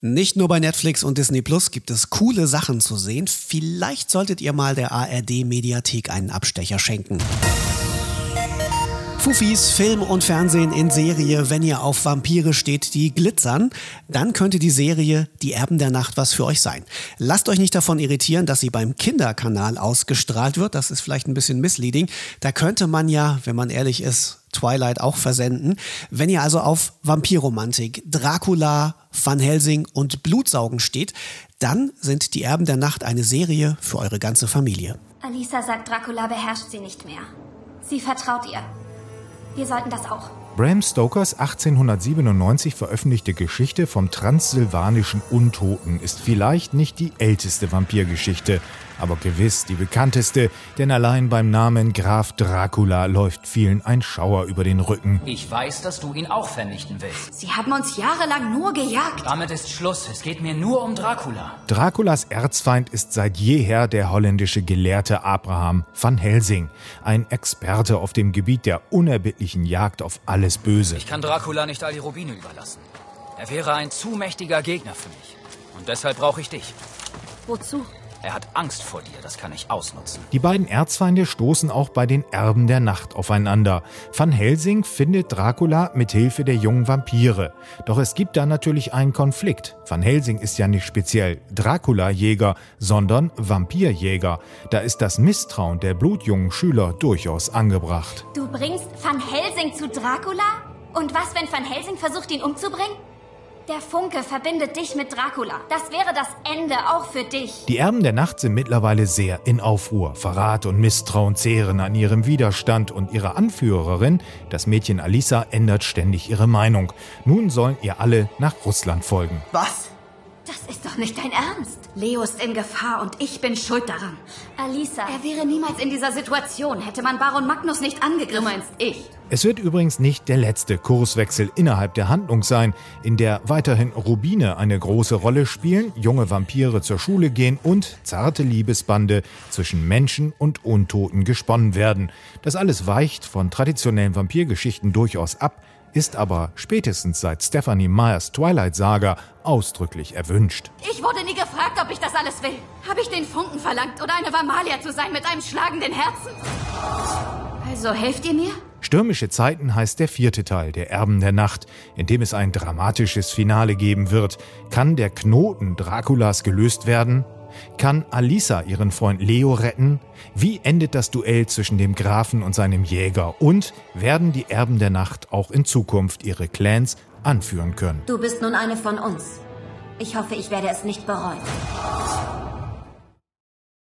Nicht nur bei Netflix und Disney Plus gibt es coole Sachen zu sehen. Vielleicht solltet ihr mal der ARD Mediathek einen Abstecher schenken. Fufis, Film und Fernsehen in Serie, wenn ihr auf Vampire steht, die glitzern, dann könnte die Serie Die Erben der Nacht was für euch sein. Lasst euch nicht davon irritieren, dass sie beim Kinderkanal ausgestrahlt wird. Das ist vielleicht ein bisschen misleading. Da könnte man ja, wenn man ehrlich ist, Twilight auch versenden. Wenn ihr also auf Vampirromantik, Dracula, Van Helsing und Blutsaugen steht, dann sind Die Erben der Nacht eine Serie für eure ganze Familie. Alisa sagt, Dracula beherrscht sie nicht mehr. Sie vertraut ihr. Wir sollten das auch. Bram Stokers 1897 veröffentlichte Geschichte vom transsilvanischen Untoten ist vielleicht nicht die älteste Vampirgeschichte, aber gewiss die bekannteste, denn allein beim Namen Graf Dracula läuft vielen ein Schauer über den Rücken. Ich weiß, dass du ihn auch vernichten willst. Sie haben uns jahrelang nur gejagt. Damit ist Schluss. Es geht mir nur um Dracula. Draculas Erzfeind ist seit jeher der holländische Gelehrte Abraham van Helsing, ein Experte auf dem Gebiet der unerbittlichen Jagd auf alles Böse. Ich kann Dracula nicht all die Rubine überlassen. Er wäre ein zu mächtiger Gegner für mich. Und deshalb brauche ich dich. Wozu? Er hat Angst vor dir, das kann ich ausnutzen. Die beiden Erzfeinde stoßen auch bei den Erben der Nacht aufeinander. Van Helsing findet Dracula mit Hilfe der jungen Vampire. Doch es gibt da natürlich einen Konflikt. Van Helsing ist ja nicht speziell Dracula-Jäger, sondern Vampirjäger. Da ist das Misstrauen der blutjungen Schüler durchaus angebracht. Du bringst Van Helsing zu Dracula? Und was, wenn Van Helsing versucht, ihn umzubringen? Der Funke verbindet dich mit Dracula. Das wäre das Ende auch für dich. Die Erben der Nacht sind mittlerweile sehr in Aufruhr. Verrat und Misstrauen zehren an ihrem Widerstand und ihre Anführerin, das Mädchen Alisa, ändert ständig ihre Meinung. Nun sollen ihr alle nach Russland folgen. Was? Ist doch nicht dein Ernst. Leo ist in Gefahr und ich bin schuld daran. Alisa. Er wäre niemals in dieser Situation, hätte man Baron Magnus nicht angegriffen. Du meinst ich? Es wird übrigens nicht der letzte Kurswechsel innerhalb der Handlung sein, in der weiterhin Rubine eine große Rolle spielen, junge Vampire zur Schule gehen und zarte Liebesbande zwischen Menschen und Untoten gesponnen werden. Das alles weicht von traditionellen Vampirgeschichten durchaus ab, ist aber spätestens seit Stephanie Meyers Twilight Saga ausdrücklich erwünscht. Ich wurde nie gefragt, ob ich das alles will. Habe ich den Funken verlangt oder eine Vamalia zu sein mit einem schlagenden Herzen? Also helft ihr mir? Stürmische Zeiten heißt der vierte Teil der Erben der Nacht, in dem es ein dramatisches Finale geben wird. Kann der Knoten Draculas gelöst werden? Kann Alisa ihren Freund Leo retten? Wie endet das Duell zwischen dem Grafen und seinem Jäger? Und werden die Erben der Nacht auch in Zukunft ihre Clans anführen können? Du bist nun eine von uns. Ich hoffe, ich werde es nicht bereuen.